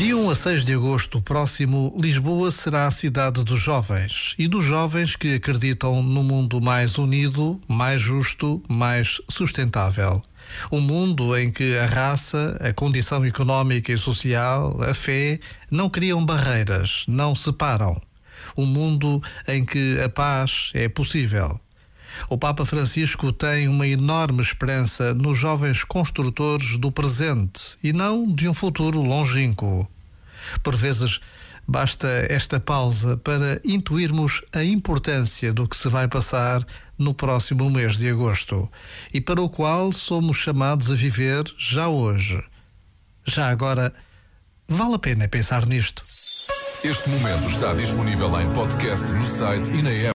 1 a 6 de agosto próximo, Lisboa será a cidade dos jovens e dos jovens que acreditam no mundo mais unido, mais justo, mais sustentável. Um mundo em que a raça, a condição económica e social, a fé não criam barreiras, não separam. Um mundo em que a paz é possível. O Papa Francisco tem uma enorme esperança nos jovens construtores do presente e não de um futuro longínquo. Por vezes, basta esta pausa para intuirmos a importância do que se vai passar no próximo mês de agosto e para o qual somos chamados a viver já hoje. Já agora, vale a pena pensar nisto. Este momento está disponível em podcast no site e na app.